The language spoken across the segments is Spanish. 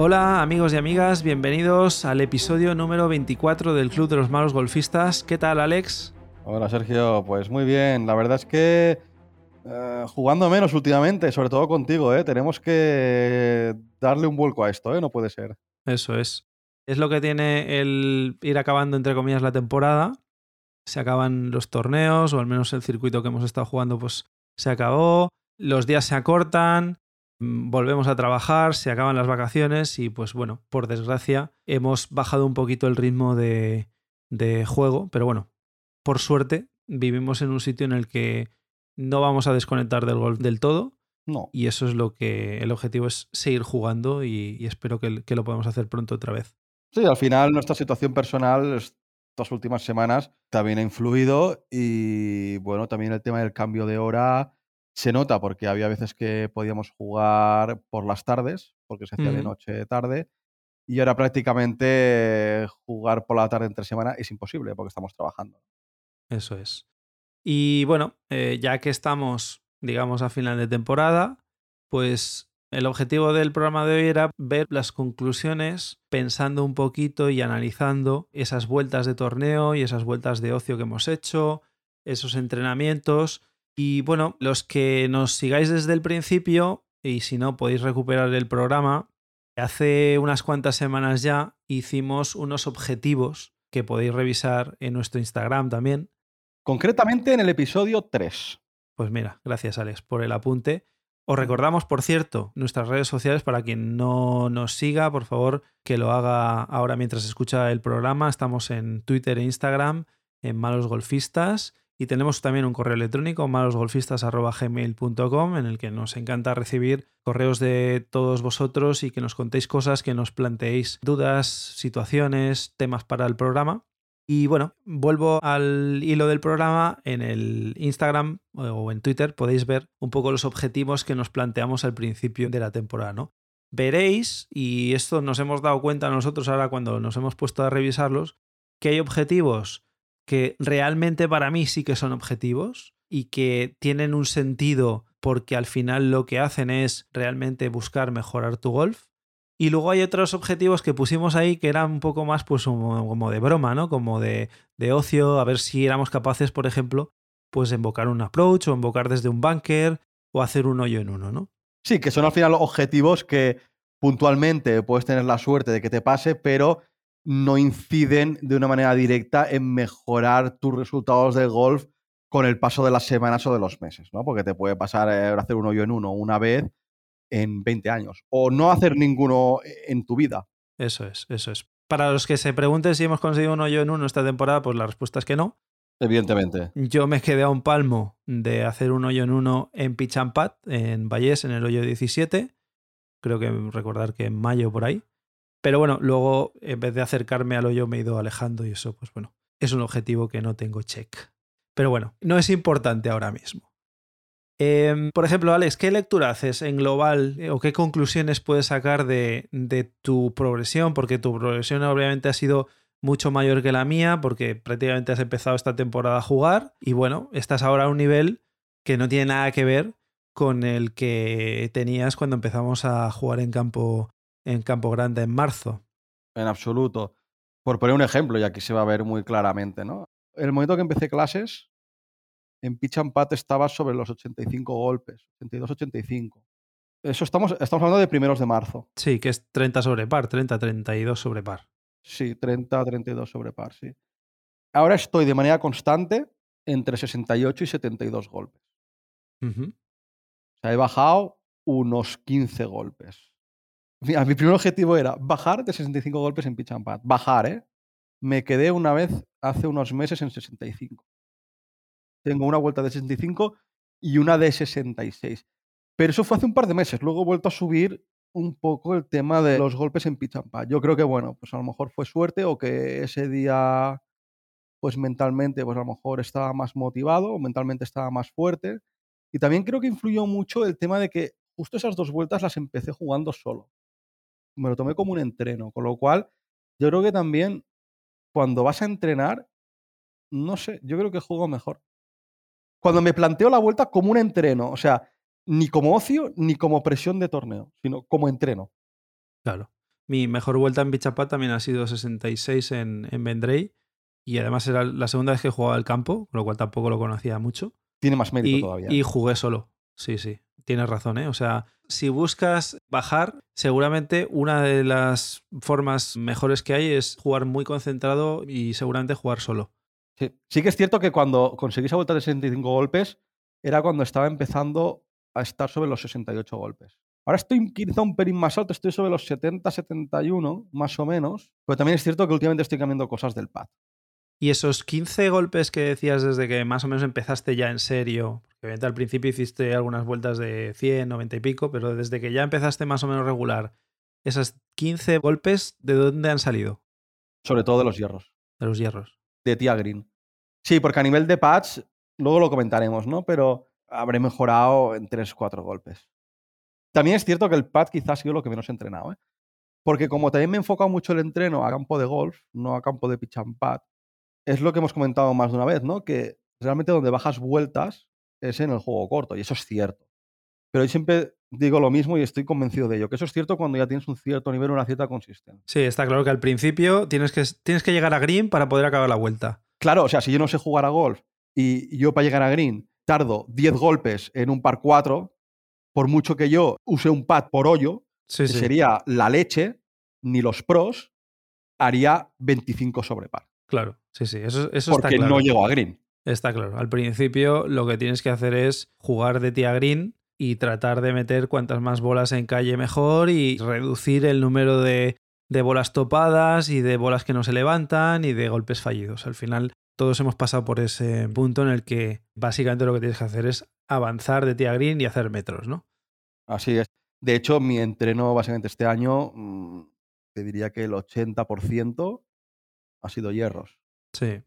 Hola amigos y amigas, bienvenidos al episodio número 24 del Club de los Malos Golfistas. ¿Qué tal Alex? Hola Sergio, pues muy bien. La verdad es que eh, jugando menos últimamente, sobre todo contigo, ¿eh? tenemos que darle un vuelco a esto, ¿eh? no puede ser. Eso es. Es lo que tiene el ir acabando, entre comillas, la temporada. Se acaban los torneos, o al menos el circuito que hemos estado jugando, pues se acabó. Los días se acortan, volvemos a trabajar, se acaban las vacaciones y pues bueno, por desgracia hemos bajado un poquito el ritmo de, de juego, pero bueno, por suerte vivimos en un sitio en el que no vamos a desconectar del golf del todo. No. Y eso es lo que el objetivo es seguir jugando y, espero que, que, lo podamos hacer pronto otra vez. Sí, al final nuestra situación personal estas últimas semanas también ha influido y bueno, también el tema del cambio de hora se nota porque había veces que podíamos jugar por las tardes, porque se hacía de noche tarde, y ahora prácticamente jugar por la tarde entre semana es imposible porque estamos trabajando. Eso es. Y bueno, eh, ya que estamos, digamos, a final de temporada, pues el objetivo del programa de hoy era ver las conclusiones pensando un poquito y analizando esas vueltas de torneo y esas vueltas de ocio que hemos hecho, esos entrenamientos y bueno, los que nos sigáis desde el principio, y si no podéis recuperar el programa, hace unas cuantas semanas ya hicimos unos objetivos que podéis revisar en nuestro Instagram también. Concretamente en el episodio 3. Pues mira, gracias Alex por el apunte. Os recordamos, por cierto, nuestras redes sociales para quien no nos siga, por favor, que lo haga ahora mientras escucha el programa. Estamos en Twitter e Instagram, en Malos Golfistas y tenemos también un correo electrónico, malosgolfistas.gmail.com, en el que nos encanta recibir correos de todos vosotros y que nos contéis cosas, que nos planteéis dudas, situaciones, temas para el programa. Y bueno, vuelvo al hilo del programa. En el Instagram o en Twitter podéis ver un poco los objetivos que nos planteamos al principio de la temporada, ¿no? Veréis, y esto nos hemos dado cuenta nosotros ahora cuando nos hemos puesto a revisarlos, que hay objetivos que realmente para mí sí que son objetivos y que tienen un sentido porque al final lo que hacen es realmente buscar mejorar tu golf. Y luego hay otros objetivos que pusimos ahí que eran un poco más pues como, de broma, ¿no? Como de, de, ocio, a ver si éramos capaces, por ejemplo, pues de invocar un approach o invocar desde un bunker o hacer un hoyo en uno, ¿no? Sí, que son al final objetivos que puntualmente puedes tener la suerte de que te pase, pero no inciden de una manera directa en mejorar tus resultados de golf con el paso de las semanas o de los meses, ¿no? Porque te puede pasar eh, hacer un hoyo en uno una vez en 20 años o no hacer ninguno en tu vida. Eso es, eso es. Para los que se pregunten si hemos conseguido un hoyo en uno esta temporada, pues la respuesta es que no. Evidentemente. Yo me quedé a un palmo de hacer un hoyo en uno en Pitch and Pat, en Vallés, en el hoyo 17. Creo que recordar que en mayo por ahí. Pero bueno, luego en vez de acercarme al hoyo me he ido alejando y eso, pues bueno, es un objetivo que no tengo check. Pero bueno, no es importante ahora mismo. Em, por ejemplo, Alex, ¿qué lectura haces en global eh, o qué conclusiones puedes sacar de, de tu progresión? Porque tu progresión obviamente ha sido mucho mayor que la mía porque prácticamente has empezado esta temporada a jugar y bueno, estás ahora a un nivel que no tiene nada que ver con el que tenías cuando empezamos a jugar en campo en Campo Grande en marzo. En absoluto. Por poner un ejemplo, y aquí se va a ver muy claramente, ¿no? El momento que empecé clases, en pitch and pat estaba sobre los 85 golpes, 82-85. Eso estamos, estamos hablando de primeros de marzo. Sí, que es 30 sobre par, 30-32 sobre par. Sí, 30-32 sobre par, sí. Ahora estoy de manera constante entre 68 y 72 golpes. O sea, he bajado unos 15 golpes. Mi primer objetivo era bajar de 65 golpes en pitch and pad. Bajar, ¿eh? Me quedé una vez hace unos meses en 65. Tengo una vuelta de 65 y una de 66. Pero eso fue hace un par de meses. Luego he vuelto a subir un poco el tema de los golpes en pitch and pad. Yo creo que, bueno, pues a lo mejor fue suerte o que ese día, pues mentalmente, pues a lo mejor estaba más motivado o mentalmente estaba más fuerte. Y también creo que influyó mucho el tema de que justo esas dos vueltas las empecé jugando solo me lo tomé como un entreno, con lo cual yo creo que también cuando vas a entrenar, no sé, yo creo que juego mejor. Cuando me planteo la vuelta como un entreno, o sea, ni como ocio ni como presión de torneo, sino como entreno. Claro. Mi mejor vuelta en Bichapat también ha sido 66 en, en Vendrey. Y además era la segunda vez que jugaba el campo, con lo cual tampoco lo conocía mucho. Tiene más mérito y, todavía. Y jugué solo. Sí, sí. Tienes razón, ¿eh? O sea, si buscas bajar, seguramente una de las formas mejores que hay es jugar muy concentrado y seguramente jugar solo. Sí, sí que es cierto que cuando conseguí esa vuelta de 65 golpes, era cuando estaba empezando a estar sobre los 68 golpes. Ahora estoy quizá un pelín más alto, estoy sobre los 70, 71, más o menos. Pero también es cierto que últimamente estoy cambiando cosas del pad. Y esos 15 golpes que decías desde que más o menos empezaste ya en serio, porque obviamente al principio hiciste algunas vueltas de 100, 90 y pico, pero desde que ya empezaste más o menos regular, esas 15 golpes, ¿de dónde han salido? Sobre todo de los hierros. De los hierros. De Tia Green. Sí, porque a nivel de pads, luego lo comentaremos, ¿no? Pero habré mejorado en 3, 4 golpes. También es cierto que el pad quizás ha sido lo que menos he entrenado, ¿eh? Porque como también me he enfocado mucho el entreno a campo de golf, no a campo de pitch and pad, es lo que hemos comentado más de una vez, ¿no? Que realmente donde bajas vueltas es en el juego corto, y eso es cierto. Pero yo siempre digo lo mismo y estoy convencido de ello, que eso es cierto cuando ya tienes un cierto nivel, una cierta consistencia. Sí, está claro que al principio tienes que, tienes que llegar a green para poder acabar la vuelta. Claro, o sea, si yo no sé jugar a golf y yo para llegar a green tardo 10 golpes en un par 4, por mucho que yo use un pad por hoyo, Sí, que sí. sería la leche, ni los pros, haría 25 sobre par. Claro, sí, sí. Eso, eso está Porque claro. no llego a green. Está claro. Al principio lo que tienes que hacer es jugar de tía green y tratar de meter cuantas más bolas en calle mejor y reducir el número de, de bolas topadas y de bolas que no se levantan y de golpes fallidos. Al final todos hemos pasado por ese punto en el que básicamente lo que tienes que hacer es avanzar de tía green y hacer metros, ¿no? Así es. De hecho, mi entreno básicamente este año, mm, te diría que el 80% ha sido hierros. Sí.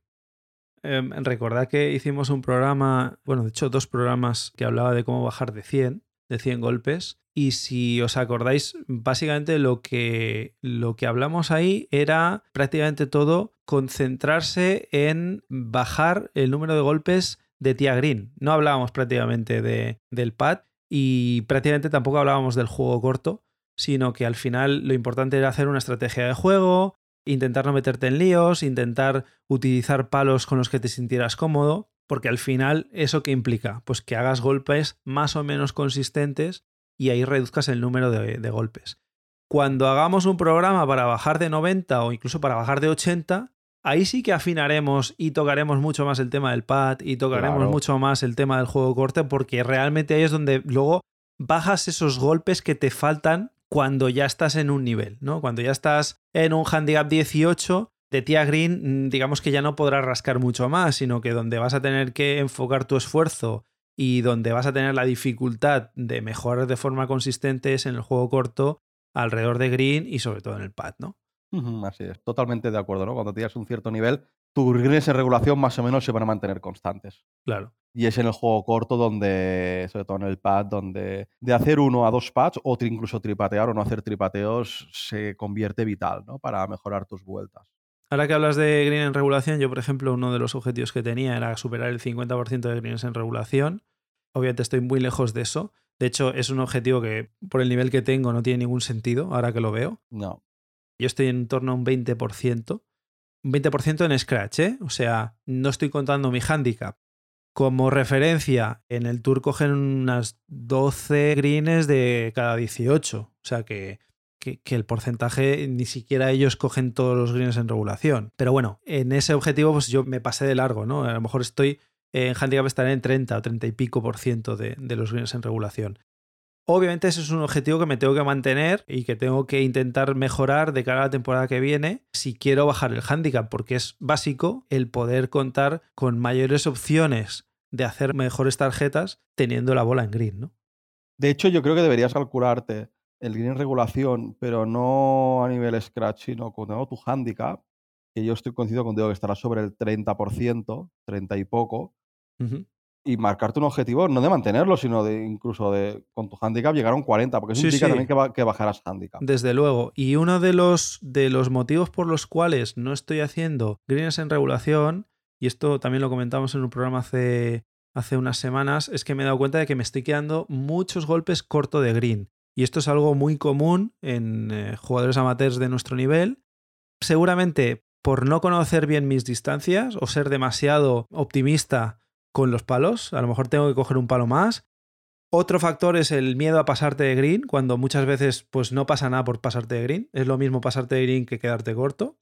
Eh, recordad que hicimos un programa, bueno, de hecho dos programas que hablaba de cómo bajar de 100, de 100 golpes. Y si os acordáis, básicamente lo que, lo que hablamos ahí era prácticamente todo concentrarse en bajar el número de golpes de tía green. No hablábamos prácticamente de, del pad y prácticamente tampoco hablábamos del juego corto, sino que al final lo importante era hacer una estrategia de juego, intentar no meterte en líos, intentar utilizar palos con los que te sintieras cómodo, porque al final eso que implica, pues que hagas golpes más o menos consistentes y ahí reduzcas el número de, de, golpes. Cuando hagamos un programa para bajar de 90 o incluso para bajar de 80, ahí sí que afinaremos y tocaremos mucho más el tema del pad y tocaremos Claro. mucho más el tema del juego corte, porque realmente ahí es donde luego bajas esos golpes que te faltan cuando ya estás en un nivel, ¿no? Cuando ya estás en un handicap 18, de tía green, mm, digamos que ya no podrás rascar mucho más, sino que donde vas a tener que enfocar tu esfuerzo y donde vas a tener la dificultad de mejorar de forma consistente es en el juego corto, alrededor de green y sobre todo en el pad, ¿no? Así es, totalmente de acuerdo, ¿no? Cuando tienes un cierto nivel, tus greens en regulación más o menos se van a mantener constantes. Claro. Y es en el juego corto donde, sobre todo en el pad, donde de hacer uno a dos pads o incluso tripatear o no hacer tripateos se convierte vital, ¿no? Para mejorar tus vueltas. Ahora que hablas de green en regulación, yo por ejemplo uno de los objetivos que tenía era superar el 50% de greens en regulación. Obviamente estoy muy lejos de eso. De hecho, es un objetivo que por el nivel que tengo no tiene ningún sentido, ahora que lo veo. No. Yo estoy en torno a un 20%. Un 20% en Scratch, ¿eh? O sea, no estoy contando mi handicap. Como referencia, en el Tour cogen unas 12 greens de cada 18. O sea que, que, que el porcentaje, ni siquiera ellos cogen todos los greens en regulación. Pero bueno, en ese objetivo, pues yo me pasé de largo, ¿no? A lo mejor estoy en handicap estaré en 30 o 30 y pico por ciento de, de los greens en regulación. Obviamente ese es un objetivo que me tengo que mantener y que tengo que intentar mejorar de cara a la temporada que viene si quiero bajar el handicap, porque es básico el poder contar con mayores opciones de hacer mejores tarjetas teniendo la bola en green, ¿no? De hecho, yo creo que deberías calcularte el green regulación, pero no a nivel scratch, sino con tu handicap, que yo estoy coincido contigo que estará sobre el 30%, 30 y poco, Uh -huh. Y marcarte un objetivo no de mantenerlo, sino de incluso de con tu handicap llegar a un 40, porque eso Sí, implica sí. también que, ba- que bajarás handicap. Desde luego. Y uno de los, de los motivos por los cuales no estoy haciendo greens en regulación, y esto también lo comentamos en un programa hace, hace unas semanas, es que me he dado cuenta de que me estoy quedando muchos golpes corto de green. Y esto es algo muy común en eh, jugadores amateurs de nuestro nivel. Seguramente por no conocer bien mis distancias o ser demasiado optimista con los palos. A lo mejor tengo que coger un palo más. Otro factor es el miedo a pasarte de green, cuando muchas veces pues no pasa nada por pasarte de green. Es lo mismo pasarte de green que quedarte corto.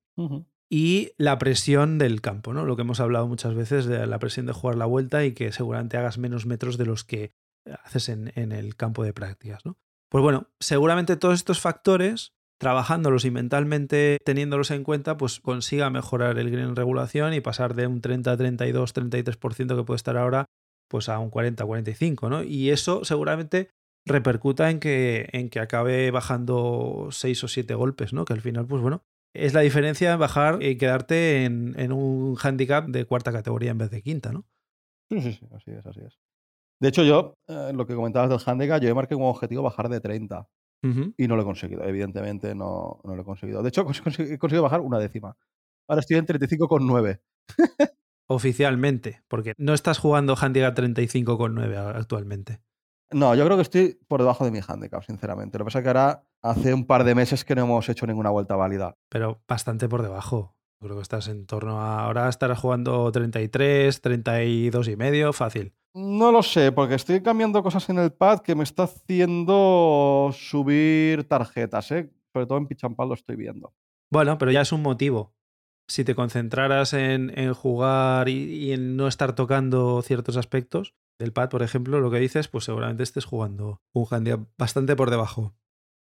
Y la presión del campo, ¿no? Lo que hemos hablado muchas veces de la presión de jugar la vuelta y que seguramente hagas menos metros de los que haces en, en el campo de prácticas, ¿no? Pues bueno, seguramente todos estos factores trabajándolos y mentalmente teniéndolos en cuenta, pues consiga mejorar el green regulación y pasar de un 30, 32, 33% que puede estar ahora, pues a un 40, 45, ¿no? Y eso seguramente repercuta en que, en que acabe bajando 6 o 7 golpes, ¿no? Que al final, pues bueno, es la diferencia de bajar y quedarte en, un handicap de cuarta categoría en vez de quinta, ¿no? Sí, sí, sí, así es, así es. De hecho, yo, eh, lo que comentabas del handicap, yo marcado como objetivo bajar de 30. Y no lo he conseguido, evidentemente no, no lo he conseguido. De hecho, he conseguido bajar una décima. Ahora estoy en 35,9. Oficialmente, porque no estás jugando handicap 35,9 actualmente. No, yo creo que estoy por debajo de mi handicap, sinceramente. Lo que pasa es que ahora hace un par de meses que no hemos hecho ninguna vuelta válida. Pero bastante por debajo. Creo que estás en torno a. Ahora estarás jugando 33, 32 y medio, fácil. No lo sé, porque estoy cambiando cosas en el pad que me está haciendo subir tarjetas, ¿eh? Sobre todo en Pichampal lo estoy viendo. Bueno, pero ya es un motivo. Si te concentraras en, jugar y, en no estar tocando ciertos aspectos del pad, por ejemplo, lo que dices, pues seguramente estés jugando un handicap bastante por debajo.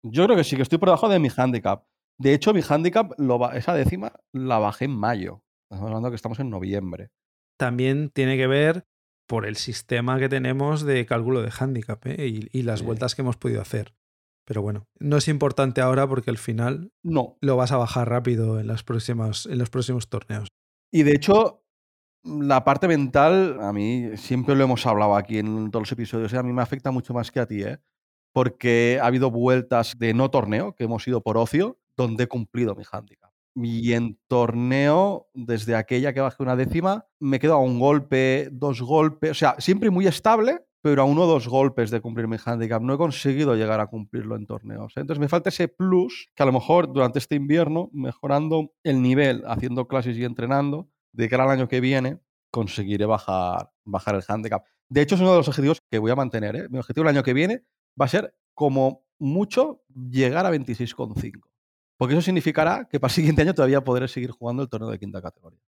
Yo creo que sí, que estoy por debajo de mi handicap. De hecho, mi handicap, esa décima, la bajé en mayo. Estamos hablando que estamos en noviembre. También tiene que ver por el sistema que tenemos de cálculo de handicap ¿eh? y, las vueltas que hemos podido hacer. Pero bueno, no es importante ahora porque al final no. lo vas a bajar rápido en, las próximas, en los próximos torneos. Y de hecho, la parte mental, a mí siempre lo hemos hablado aquí en todos los episodios, ¿eh? a mí me afecta mucho más que a ti, ¿eh? porque ha habido vueltas de no torneo que hemos ido por ocio donde he cumplido mi handicap. Y en torneo, desde aquella que bajé una décima, me quedo a un golpe, dos golpes, o sea, siempre muy estable, pero a uno o dos golpes de cumplir mi handicap. No he conseguido llegar a cumplirlo en torneos. ¿eh? Entonces me falta ese plus que a lo mejor durante este invierno, mejorando el nivel, haciendo clases y entrenando, de cara al año que viene, conseguiré bajar, bajar el handicap. De hecho, es uno de los objetivos que voy a mantener. ¿eh? Mi objetivo el año que viene va a ser, como mucho, llegar a 26,5. Porque eso significará que para el siguiente año todavía podré seguir jugando el torneo de quinta categoría.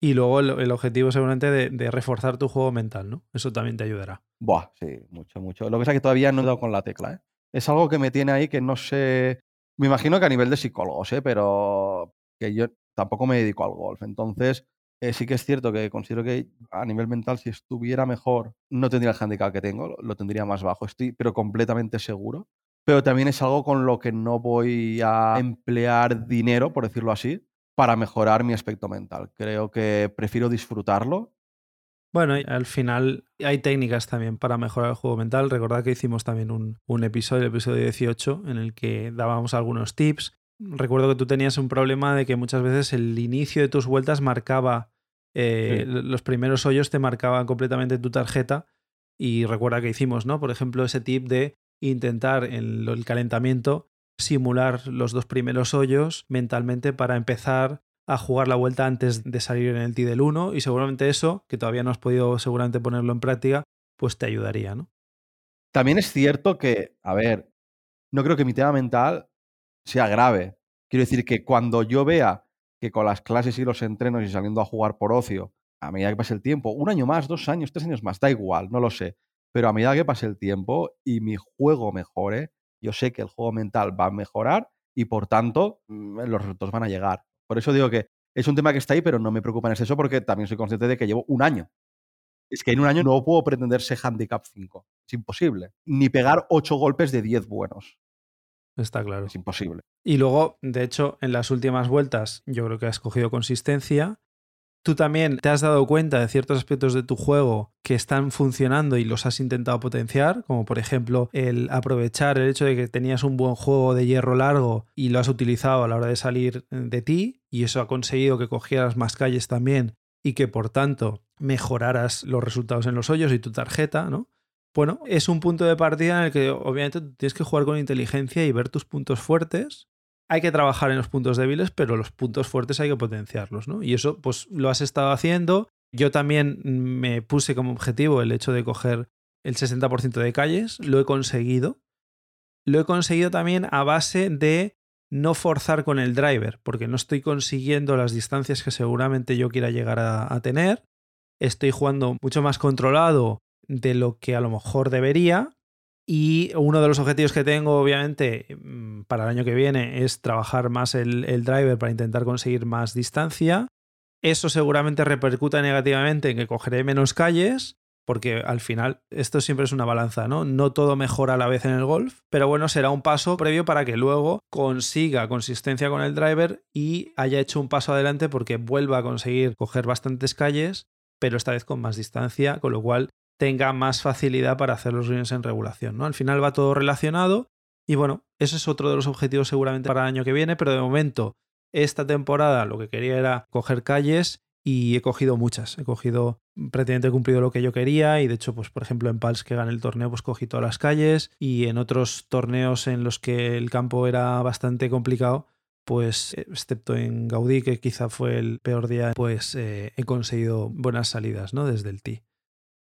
Y luego el, objetivo seguramente de, reforzar tu juego mental, ¿no? Eso también te ayudará. Buah, sí, mucho, mucho. Lo que pasa es que todavía no he dado con la tecla, ¿eh? Es algo que me tiene ahí que no sé... Me imagino que a nivel de psicólogos, ¿eh? Pero que yo tampoco me dedico al golf. Entonces, eh, sí que es cierto que considero que a nivel mental, si estuviera mejor, no tendría el handicap que tengo, lo tendría más bajo. Estoy, pero completamente seguro pero también es algo con lo que no voy a emplear dinero, por decirlo así, para mejorar mi aspecto mental. Creo que prefiero disfrutarlo. Bueno, al final hay técnicas también para mejorar el juego mental. Recordad que hicimos también un, episodio, el episodio 18, en el que dábamos algunos tips. Recuerdo que tú tenías un problema de que muchas veces el inicio de tus vueltas marcaba, eh, los primeros hoyos te marcaban completamente tu tarjeta. Y recuerda que hicimos, ¿no? Por ejemplo, ese tip de intentar en el calentamiento simular los dos primeros hoyos mentalmente para empezar a jugar la vuelta antes de salir en el tee del 1 y seguramente eso, que todavía no has podido seguramente ponerlo en práctica, pues te ayudaría, ¿no? También es cierto que, a ver, no creo que mi tema mental sea grave. Quiero decir que cuando yo vea que con las clases y los entrenos y saliendo a jugar por ocio, a medida que pase el tiempo, un año más, dos años, tres años más, da igual, no lo sé. Pero a medida que pase el tiempo y mi juego mejore, yo sé que el juego mental va a mejorar y por tanto mm, los resultados van a llegar. Por eso digo que es un tema que está ahí, pero no me preocupa en exceso porque también soy consciente de que llevo un año. Es que en un año no puedo pretender ser handicap 5. Es imposible. Ni pegar 8 golpes de 10 buenos. Está claro. Es imposible. Y luego, de hecho, en las últimas vueltas yo creo que has cogido consistencia tú también te has dado cuenta de ciertos aspectos de tu juego que están funcionando y los has intentado potenciar, como por ejemplo el aprovechar el hecho de que tenías un buen juego de hierro largo y lo has utilizado a la hora de salir de ti y eso ha conseguido que cogieras más calles también y que por tanto mejoraras los resultados en los hoyos y tu tarjeta, ¿no? bueno, es un punto de partida en el que obviamente tienes que jugar con inteligencia y ver tus puntos fuertes. Hay que trabajar en los puntos débiles, pero los puntos fuertes hay que potenciarlos, ¿no? Y eso, pues lo has estado haciendo. Yo también me puse como objetivo el hecho de coger el 60% de calles, lo he conseguido. Lo he conseguido también a base de no forzar con el driver, porque no estoy consiguiendo las distancias que seguramente yo quiera llegar a, a tener. Estoy jugando mucho más controlado de lo que a lo mejor debería. Y uno de los objetivos que tengo, obviamente, mm, para el año que viene es trabajar más el, el driver para intentar conseguir más distancia. Eso seguramente repercuta negativamente en que cogeré menos calles, porque al final esto siempre es una balanza, ¿no? No todo mejora a la vez en el golf, pero bueno, será un paso previo para que luego consiga consistencia con el driver y haya hecho un paso adelante porque vuelva a conseguir coger bastantes calles, pero esta vez con más distancia, con lo cual tenga más facilidad para hacer los greens en regulación. ¿no? Al final va todo relacionado y bueno, ese es otro de los objetivos seguramente para el año que viene, pero de momento, esta temporada lo que quería era coger calles y he cogido muchas. He cogido, prácticamente he cumplido lo que yo quería y de hecho, pues por ejemplo en Pals que gané el torneo, pues cogí todas las calles y en otros torneos en los que el campo era bastante complicado, pues excepto en Gaudí, que quizá fue el peor día, pues eh, he conseguido buenas salidas, ¿no? Desde el tee.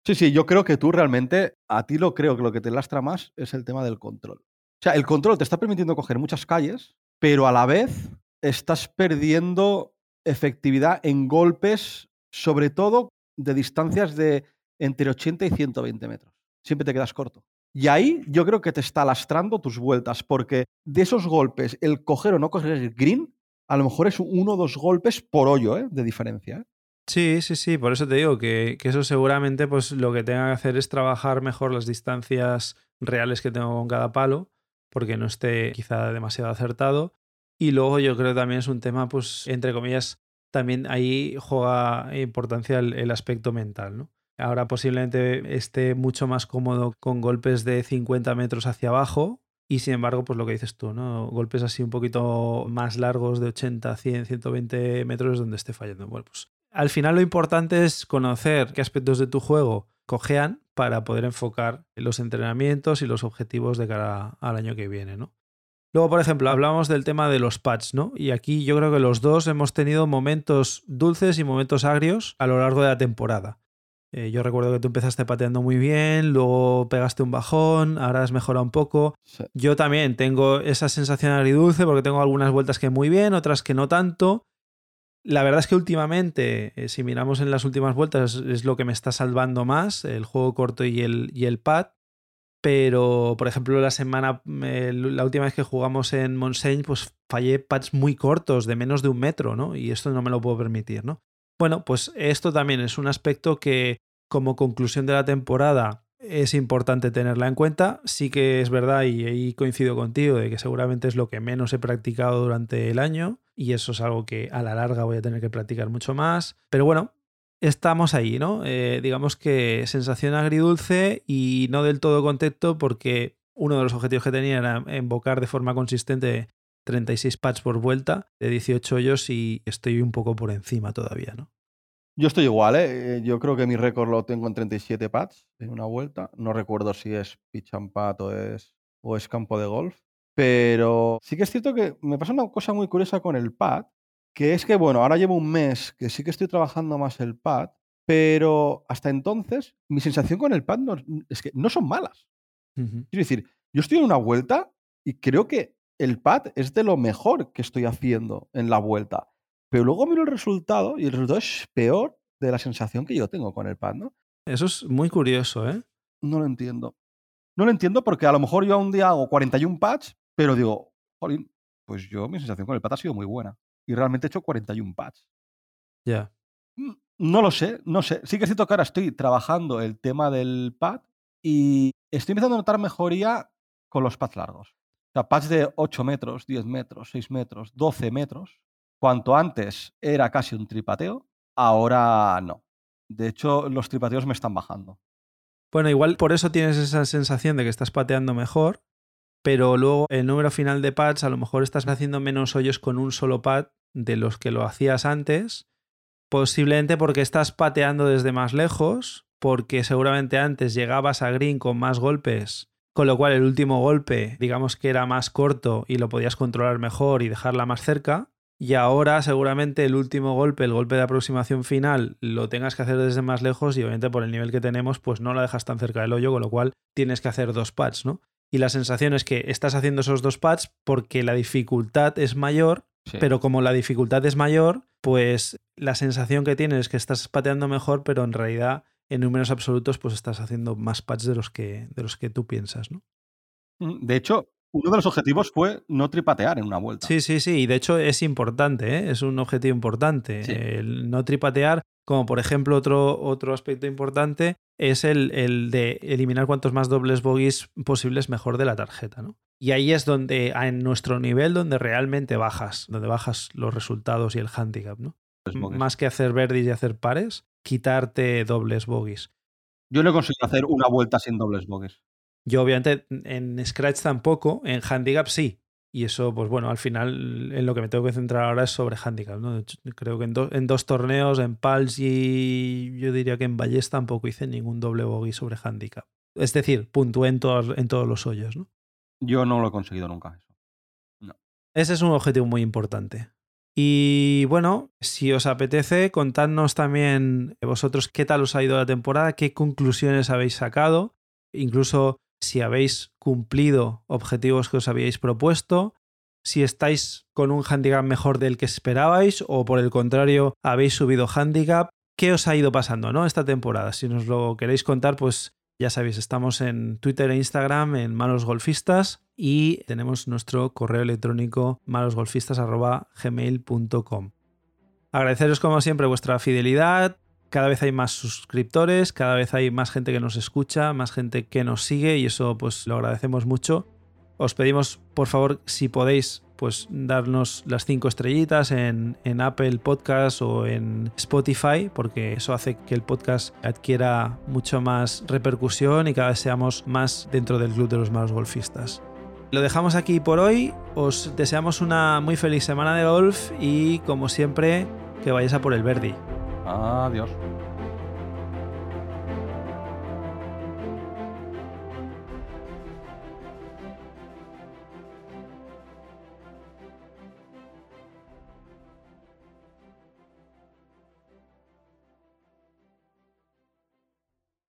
Sí, sí, yo creo que tú realmente, a ti lo creo que lo que te lastra más es el tema del control. O sea, el control te está permitiendo coger muchas calles, pero a la vez estás perdiendo efectividad en golpes, sobre todo de distancias de entre 80 y 120 metros. Siempre te quedas corto. Y ahí yo creo que te está lastrando tus vueltas, porque de esos golpes, el coger o no coger el green, a lo mejor es uno o dos golpes por hoyo ¿eh? de diferencia. ¿eh? Sí, sí, sí, por eso te digo que, eso seguramente pues lo que tenga que hacer es trabajar mejor las distancias reales que tengo con cada palo, porque no esté quizá demasiado acertado. Y luego yo creo que también es un tema, pues, entre comillas, también ahí juega importancia el, aspecto mental, ¿no? Ahora posiblemente esté mucho más cómodo con golpes de 50 metros hacia abajo, y sin embargo, pues lo que dices tú, ¿no? Golpes así un poquito más largos de 80, 100, 120 metros donde esté fallando. Bueno, pues al final lo importante es conocer qué aspectos de tu juego cojean para poder enfocar los entrenamientos y los objetivos de cara al año que viene, ¿no? Luego, por ejemplo, hablamos del tema de los pads, ¿no? Y aquí yo creo que los dos hemos tenido momentos dulces y momentos agrios a lo largo de la temporada. Eh, yo recuerdo que tú empezaste pateando muy bien, luego pegaste un bajón, ahora has mejorado un poco. Yo también tengo esa sensación agridulce porque tengo algunas vueltas que muy bien, otras que no tanto. La verdad es que últimamente, eh, si miramos en las últimas vueltas, es lo que me está salvando más, el juego corto y el, y el pad. Pero, por ejemplo, la semana, la última vez que jugamos en Monseigne, pues fallé pads muy cortos, de menos de un metro, ¿no? Y esto no me lo puedo permitir, ¿no? Bueno, pues esto también es un aspecto que, como conclusión de la temporada, es importante tenerla en cuenta. Sí que es verdad, y ahí coincido contigo, de que seguramente es lo que menos he practicado durante el año, y eso es algo que a la larga voy a tener que practicar mucho más. Pero bueno, estamos ahí, ¿no? Eh, digamos que sensación agridulce y no del todo contento porque uno de los objetivos que tenía era invocar de forma consistente 36 pads por vuelta de 18 hoyos y estoy un poco por encima todavía, ¿no? Yo estoy igual, ¿eh? Yo creo que mi récord lo tengo en 37 pads en una vuelta. No recuerdo si es pitch and o es, o es campo de golf. Pero sí que es cierto que me pasa una cosa muy curiosa con el pad, que es que, bueno, ahora llevo un mes que sí que estoy trabajando más el pad, pero hasta entonces mi sensación con el pad es que no son malas. Quiero decir, yo estoy en una vuelta y creo que el pad es de lo mejor que estoy haciendo en la vuelta. Pero luego miro el resultado y el resultado es peor de la sensación que yo tengo con el pad, ¿no? Eso es muy curioso, ¿eh? No lo entiendo. No lo entiendo porque a lo mejor yo un día hago 41 pads, pero digo, jolín, pues yo mi sensación con el pad ha sido muy buena. Y realmente he hecho 41 pads. Ya. Mm, no lo sé, no sé. Sí que es cierto que ahora estoy trabajando el tema del pad y estoy empezando a notar mejoría con los pads largos. O sea, pads de 8 metros, 10 metros, 6 metros, 12 metros Cuanto antes era casi un tripateo, ahora no. De hecho, los tripateos me están bajando. Bueno, igual por eso tienes esa sensación de que estás pateando mejor, pero luego el número final de pads a lo mejor estás haciendo menos hoyos con un solo pad de los que lo hacías antes, posiblemente porque estás pateando desde más lejos porque seguramente antes llegabas a green con más golpes, con lo cual el último golpe, digamos que era más corto y lo podías controlar mejor y dejarla más cerca. Y ahora seguramente el último golpe, el golpe de aproximación final, lo tengas que hacer desde más lejos y obviamente por el nivel que tenemos, pues no la dejas tan cerca del hoyo, con lo cual tienes que hacer dos pads, ¿no? Y la sensación es que estás haciendo esos dos pads porque la dificultad es mayor, pero como la dificultad es mayor, pues la sensación que tienes es que estás pateando mejor, pero en realidad en números absolutos pues estás haciendo más pads de los que, de los que tú piensas, ¿no? Mm, de hecho, uno de los objetivos fue no tripatear en una vuelta. Sí, sí, sí. Y de hecho es importante, ¿eh? es un objetivo importante. El no tripatear, como por ejemplo otro, otro aspecto importante, es el, el, de eliminar cuantos más dobles bogies posibles mejor de la tarjeta. ¿no? Y ahí es donde, en nuestro nivel, donde realmente bajas, donde bajas los resultados y el handicap. ¿no? Más que hacer verdes y hacer pares, quitarte dobles bogies. Yo no he conseguido hacer una vuelta sin dobles bogies. Yo, obviamente, en Scratch tampoco, en Handicap sí. Y eso, pues bueno, al final en lo que me tengo que centrar ahora es sobre handicap. ¿no? Creo que en, dos torneos, en Pals y yo diría que en Valles tampoco hice ningún doble bogey sobre handicap. Es decir, puntué en todos, en todos los hoyos. ¿no? Yo no lo he conseguido nunca eso. No. Ese es un objetivo muy importante. Y bueno, si os apetece, contadnos también vosotros qué tal os ha ido la temporada, qué conclusiones habéis sacado, incluso si habéis cumplido objetivos que os habíais propuesto, si estáis con un handicap mejor del que esperabais o por el contrario habéis subido handicap, qué os ha ido pasando ¿no? esta temporada. Si nos lo queréis contar, pues ya sabéis, estamos en Twitter e Instagram en Malos Golfistas y tenemos nuestro correo electrónico malosgolfistas.gmail.com. Agradeceros como siempre vuestra fidelidad, cada vez hay más suscriptores, cada vez hay más gente que nos escucha, más gente que nos sigue y eso pues lo agradecemos mucho. Os pedimos por favor si podéis pues darnos las cinco estrellitas en, en Apple Podcast o en Spotify porque eso hace que el podcast adquiera mucho más repercusión y cada vez seamos más dentro del club de los malos golfistas. Lo dejamos aquí por hoy, os deseamos una muy feliz semana de golf y como siempre que vayáis a por el Verdi. Adiós.